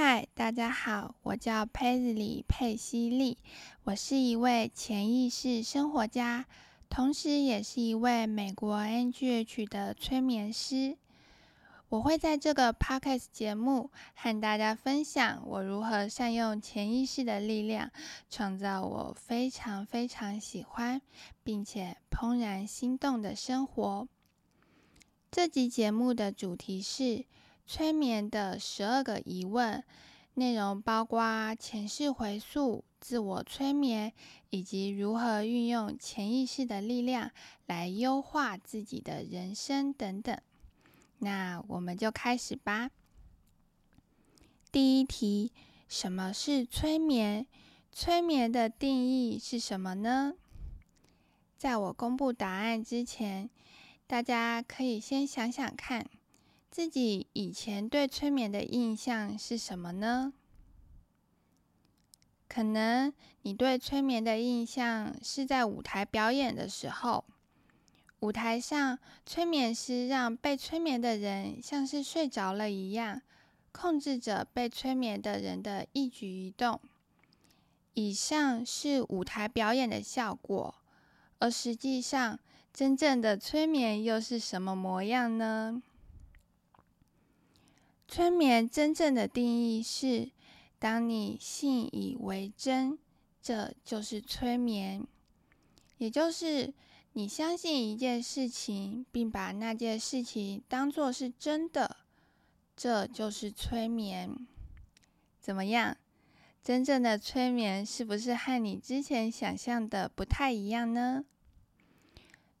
嗨，大家好，我叫佩子里佩西利，我是一位潜意识生活家，同时也是一位美国 NGH 的催眠师。我会在这个 podcast 节目和大家分享我如何善用潜意识的力量，创造我非常非常喜欢并且怦然心动的生活。这集节目的主题是催眠的十二个疑问，内容包括前世回溯、自我催眠，以及如何运用潜意识的力量来优化自己的人生等等。那我们就开始吧。第一题：什么是催眠？催眠的定义是什么呢？在我公布答案之前，大家可以先想想看，自己以前对催眠的印象是什么呢？可能你对催眠的印象是在舞台表演的时候。舞台上，催眠师让被催眠的人像是睡着了一样，控制着被催眠的人的一举一动。以上是舞台表演的效果，而实际上，真正的催眠又是什么模样呢？催眠真正的定义是：当你信以为真，这就是催眠，也就是。你相信一件事情，并把那件事情当作是真的，这就是催眠。怎么样？真正的催眠是不是和你之前想象的不太一样呢？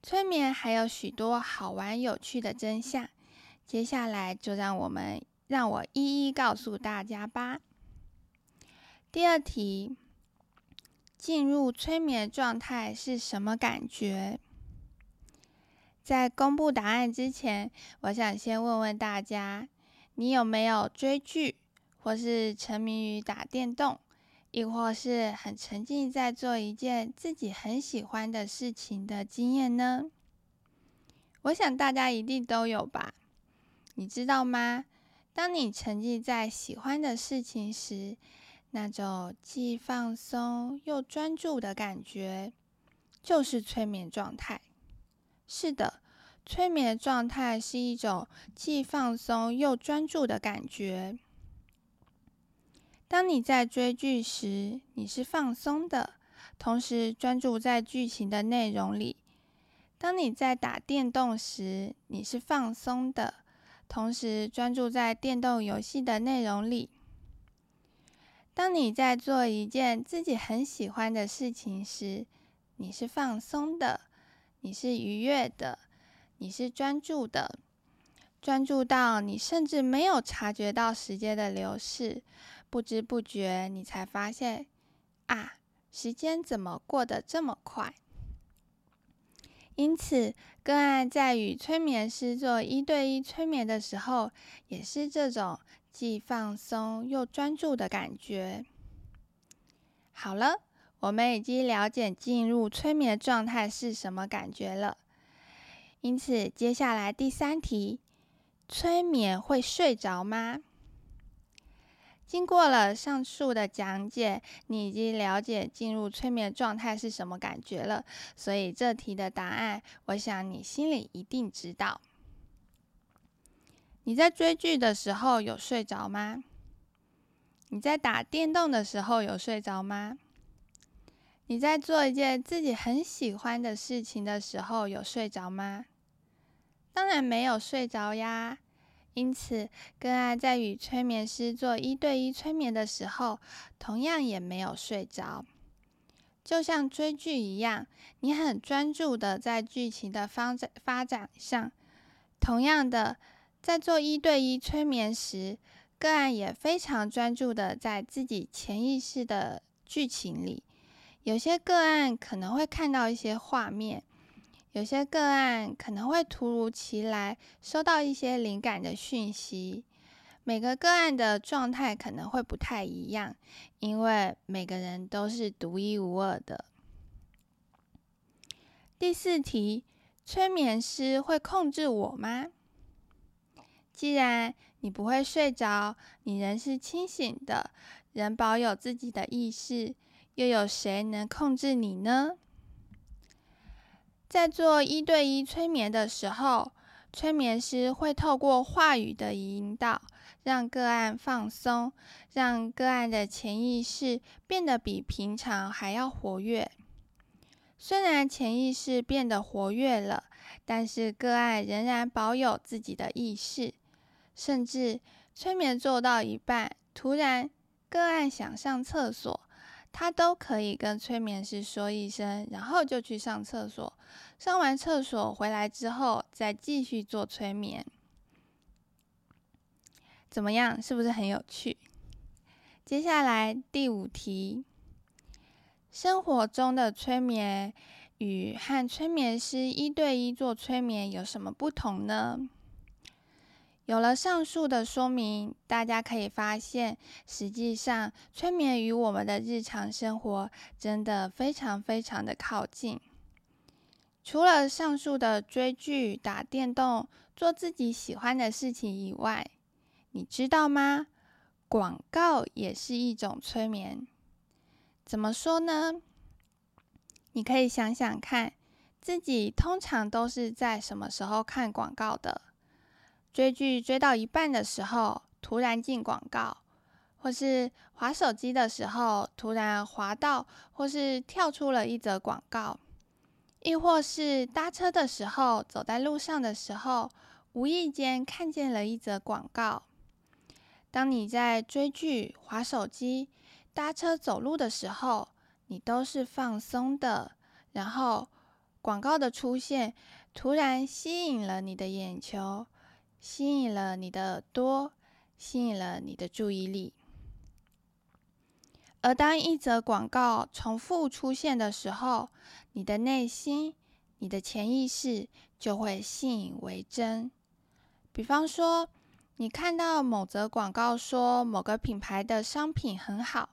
催眠还有许多好玩有趣的真相，接下来就让我们让我一一告诉大家吧。第二题：进入催眠状态是什么感觉？在公布答案之前，我想先问问大家：你有没有追剧，或是沉迷于打电动，亦或是很沉浸在做一件自己很喜欢的事情的经验呢？我想大家一定都有吧。你知道吗？当你沉浸在喜欢的事情时，那种既放松又专注的感觉，就是催眠状态。是的，催眠状态是一种既放松又专注的感觉。当你在追剧时，你是放松的，同时专注在剧情的内容里；当你在打电动时，你是放松的，同时专注在电动游戏的内容里；当你在做一件自己很喜欢的事情时，你是放松的。你是愉悦的，你是专注的，专注到你甚至没有察觉到时间的流逝，不知不觉你才发现，啊，时间怎么过得这么快？因此，个案在与催眠师做一对一催眠的时候，也是这种既放松又专注的感觉。好了。我们已经了解进入催眠状态是什么感觉了，因此接下来第三题：催眠会睡着吗？经过了上述的讲解，你已经了解进入催眠状态是什么感觉了，所以这题的答案，我想你心里一定知道。你在追剧的时候有睡着吗？你在打电动的时候有睡着吗？你在做一件自己很喜欢的事情的时候，有睡着吗？当然没有睡着呀。因此，个案在与催眠师做一对一催眠的时候，同样也没有睡着。就像追剧一样，你很专注的在剧情的方展发展上。同样的，在做一对一催眠时，个案也非常专注的在自己潜意识的剧情里。有些个案可能会看到一些画面，有些个案可能会突如其来收到一些灵感的讯息。每个个案的状态可能会不太一样，因为每个人都是独一无二的。第四题：催眠师会控制我吗？既然你不会睡着，你仍是清醒的，仍保有自己的意识。又有谁能控制你呢？在做一对一催眠的时候，催眠师会透过话语的引导，让个案放松，让个案的潜意识变得比平常还要活跃。虽然潜意识变得活跃了，但是个案仍然保有自己的意识。甚至催眠做到一半，突然个案想上厕所。他都可以跟催眠师说一声，然后就去上厕所。上完厕所回来之后，再继续做催眠。怎么样？是不是很有趣？接下来第五题：生活中的催眠与和催眠师一对一做催眠有什么不同呢？有了上述的说明，大家可以发现，实际上催眠与我们的日常生活真的非常非常的靠近。除了上述的追剧、打电动、做自己喜欢的事情以外，你知道吗？广告也是一种催眠。怎么说呢？你可以想想看，自己通常都是在什么时候看广告的？追剧追到一半的时候，突然进广告；或是滑手机的时候，突然滑到或是跳出了一则广告；亦或是搭车的时候，走在路上的时候，无意间看见了一则广告。当你在追剧、滑手机、搭车、走路的时候，你都是放松的。然后广告的出现，突然吸引了你的眼球。吸引了你的耳朵，吸引了你的注意力。而当一则广告重复出现的时候，你的内心、你的潜意识就会信以为真。比方说，你看到某则广告说某个品牌的商品很好，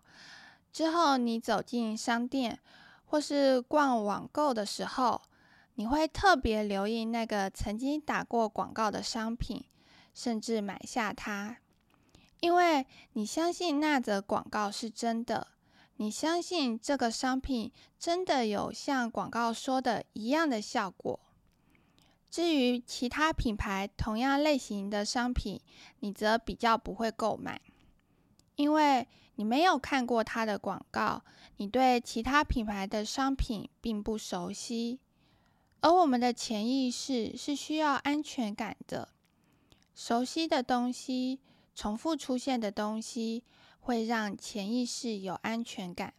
之后你走进商店或是逛网购的时候。你会特别留意那个曾经打过广告的商品，甚至买下它，因为你相信那则广告是真的，你相信这个商品真的有像广告说的一样的效果。至于其他品牌同样类型的商品，你则比较不会购买，因为你没有看过它的广告，你对其他品牌的商品并不熟悉。而我们的潜意识是需要安全感的，熟悉的东西、重复出现的东西，会让潜意识有安全感。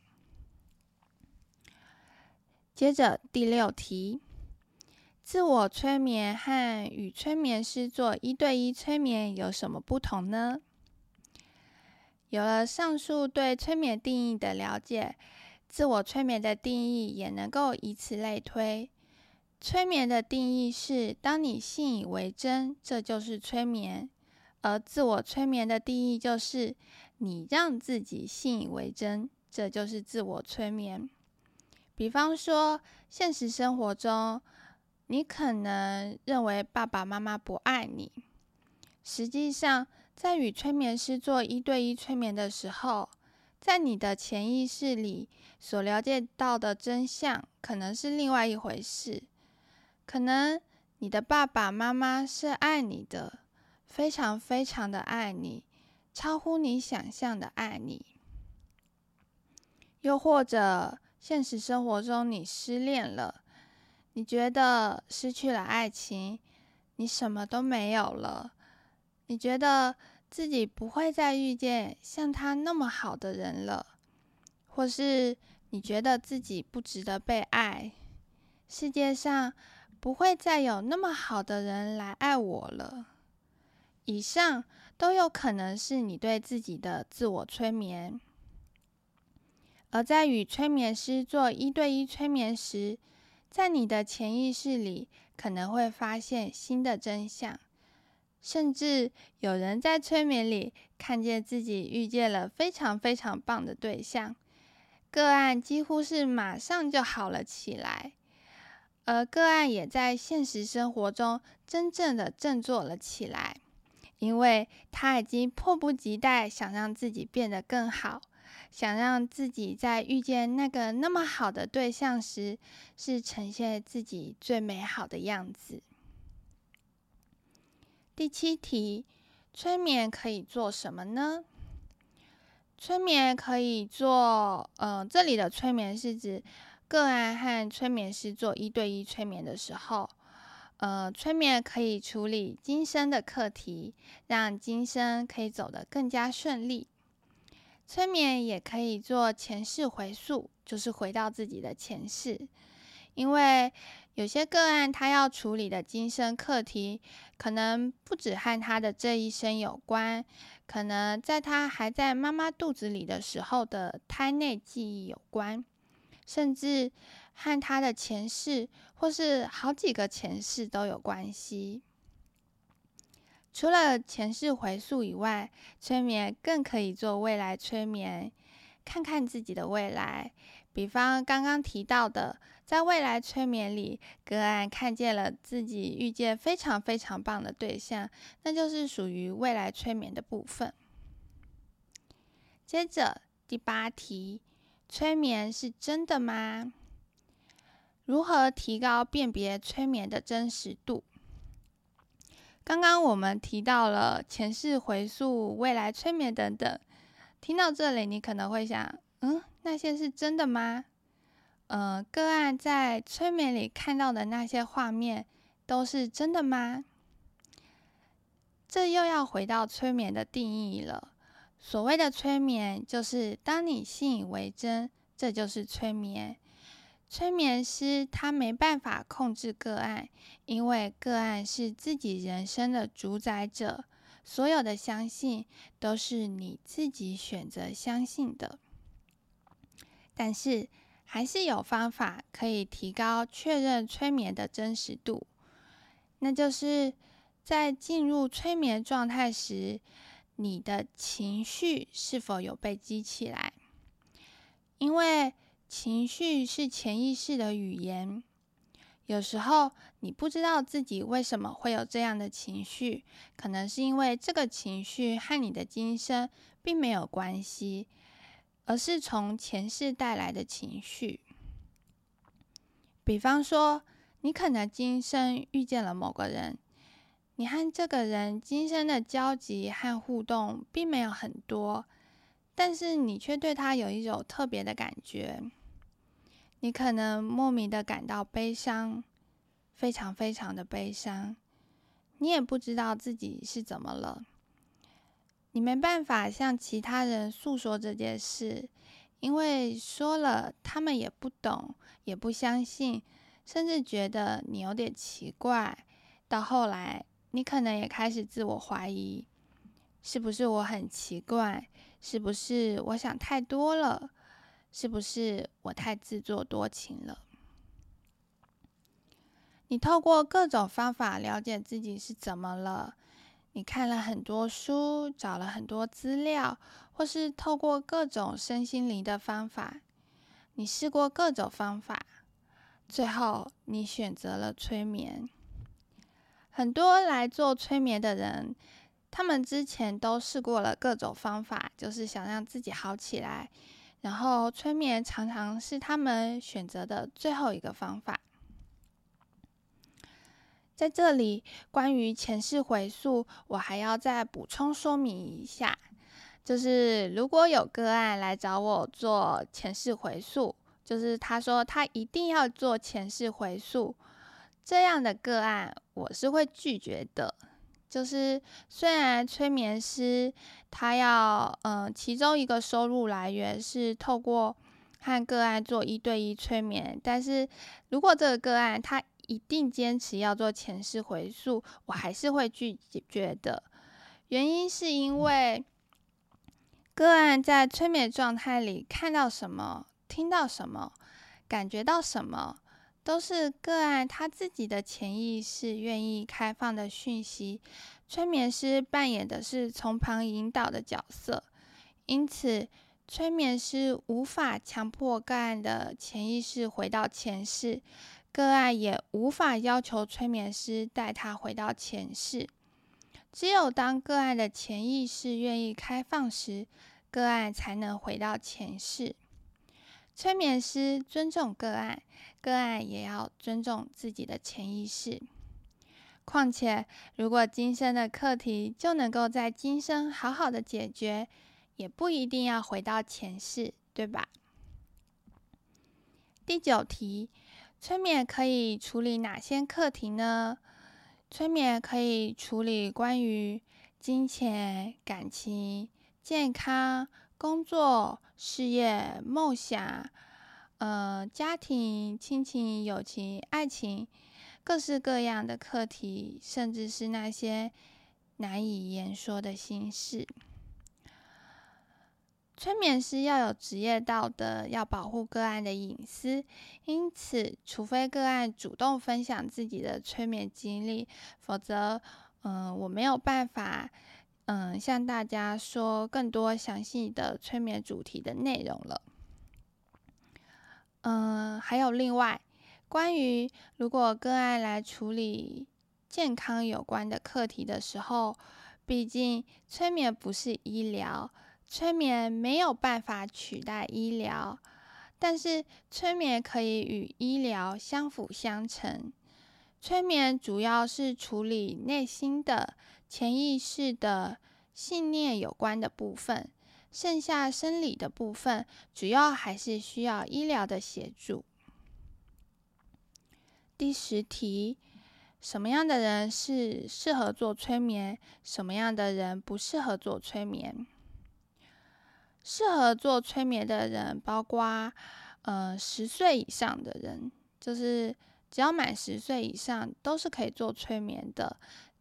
接着第六题：自我催眠和与催眠师做一对一催眠有什么不同呢？有了上述对催眠定义的了解，自我催眠的定义也能够以此类推。催眠的定义是：当你信以为真，这就是催眠；而自我催眠的定义就是：你让自己信以为真，这就是自我催眠。比方说，现实生活中，你可能认为爸爸妈妈不爱你，实际上，在与催眠师做一对一催眠的时候，在你的潜意识里所了解到的真相，可能是另外一回事。可能你的爸爸妈妈是爱你的，非常非常的爱你，超乎你想象的爱你。又或者现实生活中你失恋了，你觉得失去了爱情，你什么都没有了，你觉得自己不会再遇见像他那么好的人了，或是你觉得自己不值得被爱，世界上。不会再有那么好的人来爱我了。以上都有可能是你对自己的自我催眠。而在与催眠师做一对一催眠时，在你的潜意识里可能会发现新的真相，甚至有人在催眠里看见自己遇见了非常非常棒的对象，个案几乎是马上就好了起来。而个案也在现实生活中真正的振作了起来，因为他已经迫不及待想让自己变得更好，想让自己在遇见那个那么好的对象时，是呈现自己最美好的样子。第七题，催眠可以做什么呢？催眠可以做，呃，这里的催眠是指个案和催眠师做一对一催眠的时候，呃，催眠可以处理今生的课题，让今生可以走得更加顺利。催眠也可以做前世回溯，就是回到自己的前世，因为。有些个案，他要处理的今生课题，可能不止和他的这一生有关，可能在他还在妈妈肚子里的时候的胎内记忆有关，甚至和他的前世或是好几个前世都有关系。除了前世回溯以外，催眠更可以做未来催眠，看看自己的未来。比方刚刚提到的，在未来催眠里，个案看见了自己遇见非常非常棒的对象，那就是属于未来催眠的部分。接着第八题，催眠是真的吗？如何提高辨别催眠的真实度？刚刚我们提到了前世回溯、未来催眠等等，听到这里，你可能会想，嗯。那些是真的吗？呃，个案在催眠里看到的那些画面都是真的吗？这又要回到催眠的定义了。所谓的催眠，就是当你信以为真，这就是催眠。催眠师他没办法控制个案，因为个案是自己人生的主宰者，所有的相信都是你自己选择相信的。但是还是有方法可以提高确认催眠的真实度，那就是在进入催眠状态时，你的情绪是否有被激起来？因为情绪是潜意识的语言，有时候你不知道自己为什么会有这样的情绪，可能是因为这个情绪和你的今生并没有关系。而是从前世带来的情绪，比方说，你可能今生遇见了某个人，你和这个人今生的交集和互动并没有很多，但是你却对他有一种特别的感觉，你可能莫名的感到悲伤，非常非常的悲伤，你也不知道自己是怎么了。你没办法向其他人诉说这件事，因为说了他们也不懂，也不相信，甚至觉得你有点奇怪。到后来，你可能也开始自我怀疑：是不是我很奇怪？是不是我想太多了？是不是我太自作多情了？你透过各种方法了解自己是怎么了。你看了很多书，找了很多资料，或是透过各种身心灵的方法，你试过各种方法，最后你选择了催眠。很多来做催眠的人，他们之前都试过了各种方法，就是想让自己好起来，然后催眠常常是他们选择的最后一个方法。在这里，关于前世回溯，我还要再补充说明一下，就是如果有个案来找我做前世回溯，就是他说他一定要做前世回溯，这样的个案，我是会拒绝的。就是虽然催眠师他要，嗯，其中一个收入来源是透过和个案做一对一催眠，但是如果这个个案他一定坚持要做前世回溯，我还是会拒绝的。原因是因为个案在催眠状态里看到什么、听到什么、感觉到什么，都是个案他自己的潜意识愿意开放的讯息。催眠师扮演的是从旁引导的角色，因此催眠师无法强迫个案的潜意识回到前世。个案也无法要求催眠师带他回到前世，只有当个案的潜意识愿意开放时，个案才能回到前世。催眠师尊重个案，个案也要尊重自己的潜意识。况且，如果今生的课题就能够在今生好好的解决，也不一定要回到前世，对吧？第九题，催眠可以处理哪些课题呢？催眠可以处理关于金钱、感情、健康、工作、事业、梦想、呃、家庭、亲情、友情、爱情，各式各样的课题，甚至是那些难以言说的心事。催眠师要有职业道德，要保护个案的隐私，因此，除非个案主动分享自己的催眠经历，否则，嗯，我没有办法，嗯，向大家说更多详细的催眠主题的内容了。嗯，还有另外，关于如果个案来处理健康有关的课题的时候，毕竟催眠不是医疗。催眠没有办法取代医疗，但是催眠可以与医疗相辅相成。催眠主要是处理内心的、潜意识的信念有关的部分，剩下生理的部分，主要还是需要医疗的协助。第十题：什么样的人是适合做催眠？什么样的人不适合做催眠？适合做催眠的人，包括呃十岁以上的人，就是只要满十岁以上都是可以做催眠的。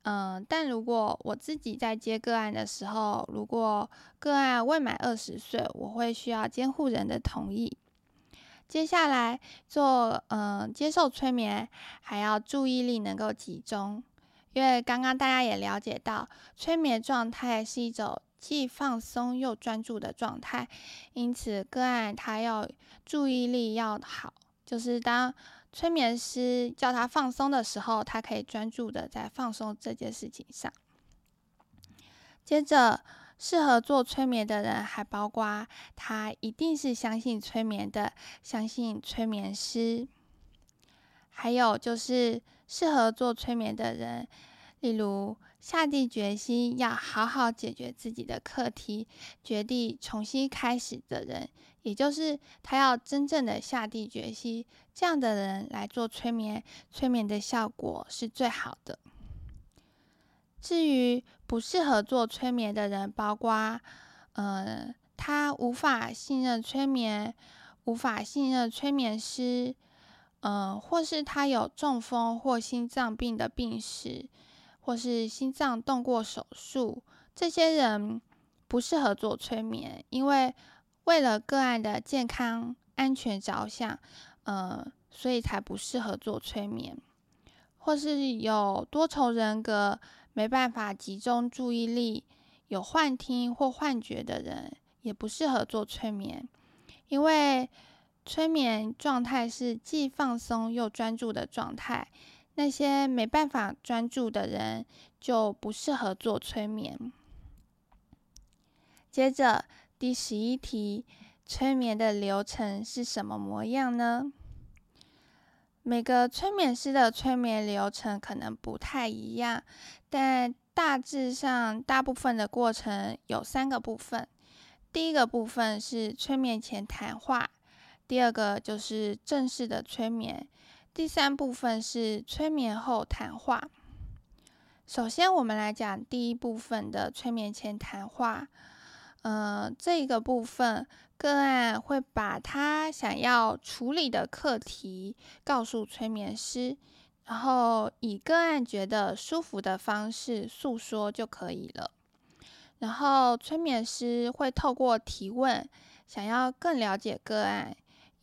嗯，但如果我自己在接个案的时候，如果个案未满二十岁，我会需要监护人的同意。接下来做嗯接受催眠，还要注意力能够集中，因为刚刚大家也了解到，催眠状态是一种。既放松又专注的状态，因此个案他要注意力要好，就是当催眠师叫他放松的时候，他可以专注的在放松这件事情上。接着，适合做催眠的人还包括他一定是相信催眠的，相信催眠师，还有就是适合做催眠的人，例如。下定决心要好好解决自己的课题，决定重新开始的人，也就是他要真正的下定决心，这样的人来做催眠，催眠的效果是最好的。至于不适合做催眠的人，包括，呃，他无法信任催眠，无法信任催眠师，嗯，或是他有中风或心脏病的病史。或是心脏动过手术，这些人不适合做催眠，因为为了个案的健康安全着想，呃，所以才不适合做催眠。或是有多重人格，没办法集中注意力，有幻听或幻觉的人，也不适合做催眠，因为催眠状态是既放松又专注的状态。那些没办法专注的人就不适合做催眠。接着第十一题，催眠的流程是什么模样呢？每个催眠师的催眠流程可能不太一样，但大致上大部分的过程有三个部分。第一个部分是催眠前谈话，第二个就是正式的催眠。第三部分是催眠后谈话。首先，我们来讲第一部分的催眠前谈话。呃，这个部分个案会把他想要处理的课题告诉催眠师，然后以个案觉得舒服的方式诉说就可以了。然后，催眠师会透过提问，想要更了解个案。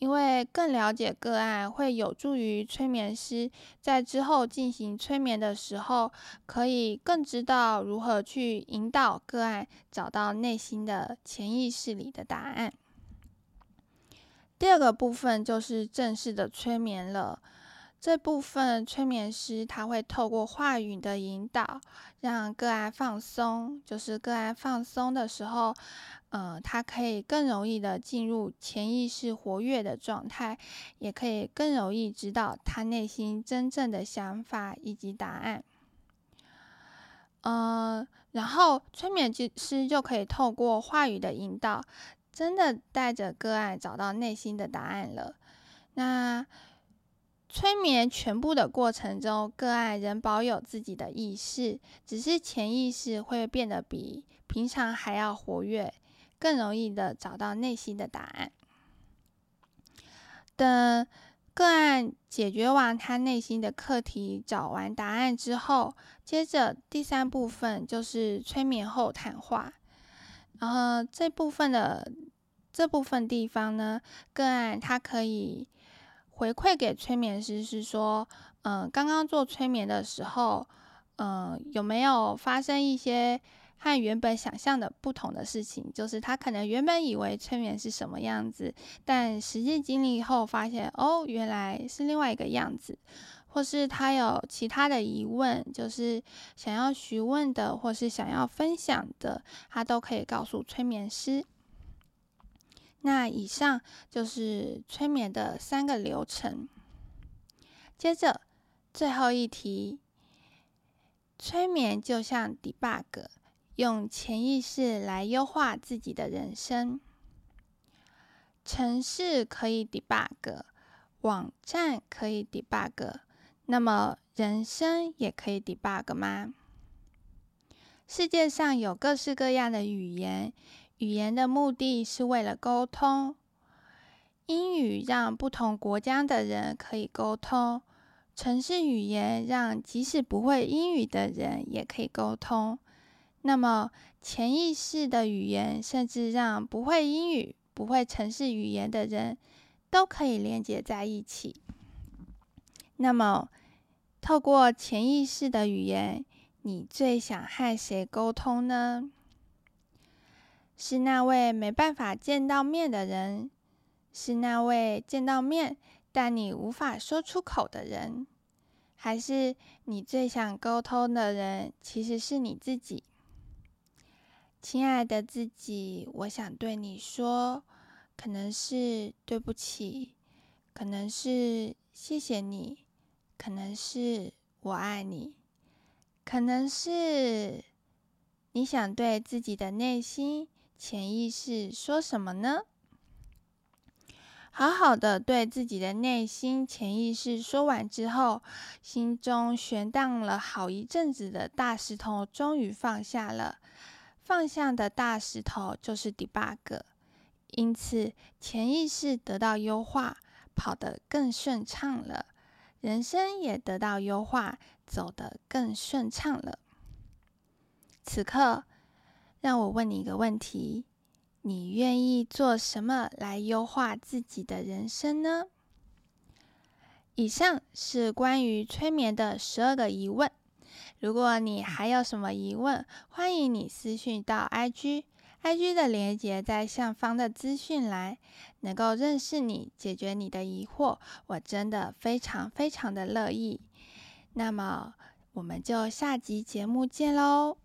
因为更了解个案，会有助于催眠师在之后进行催眠的时候，可以更知道如何去引导个案找到内心的潜意识里的答案。第二个部分就是正式的催眠了。这部分催眠师他会透过话语的引导，让个案放松。就是个案放松的时候，呃，他可以更容易的进入潜意识活跃的状态，也可以更容易知道他内心真正的想法以及答案。呃，然后催眠师就可以透过话语的引导，真的带着个案找到内心的答案了。那。催眠全部的过程中，个案仍保有自己的意识，只是潜意识会变得比平常还要活跃，更容易的找到内心的答案。等个案解决完他内心的课题，找完答案之后，接着第三部分就是催眠后谈话。然后这部分的这部分地方呢，个案他可以。回馈给催眠师是说，嗯，刚刚做催眠的时候，嗯，有没有发生一些和原本想象的不同的事情？就是他可能原本以为催眠是什么样子，但实际经历后发现，哦，原来是另外一个样子。或是他有其他的疑问，就是想要询问的，或是想要分享的，他都可以告诉催眠师。那以上就是催眠的三个流程。接着最后一题，催眠就像 debug，用潜意识来优化自己的人生。城市可以 debug，网站可以 debug，那么人生也可以 debug 吗？世界上有各式各样的语言。语言的目的是为了沟通。英语让不同国家的人可以沟通，城市语言让即使不会英语的人也可以沟通。那么，潜意识的语言甚至让不会英语、不会城市语言的人都可以连接在一起。那么，透过潜意识的语言，你最想和谁沟通呢？是那位没办法见到面的人，是那位见到面但你无法说出口的人，还是你最想沟通的人其实是你自己？亲爱的自己，我想对你说，可能是对不起，可能是谢谢你，可能是我爱你，可能是你想对自己的内心。潜意识说什么呢？好好的对自己的内心潜意识说完之后，心中悬荡了好一阵子的大石头终于放下了。放下的大石头就是 debug，因此潜意识得到优化，跑得更顺畅了，人生也得到优化，走得更顺畅了。此刻。让我问你一个问题：你愿意做什么来优化自己的人生呢？以上是关于催眠的十二个疑问。如果你还有什么疑问，欢迎你私讯到 IG，IG 的连接在上方的资讯栏。能够认识你，解决你的疑惑，我真的非常非常的乐意。那么，我们就下集节目见喽！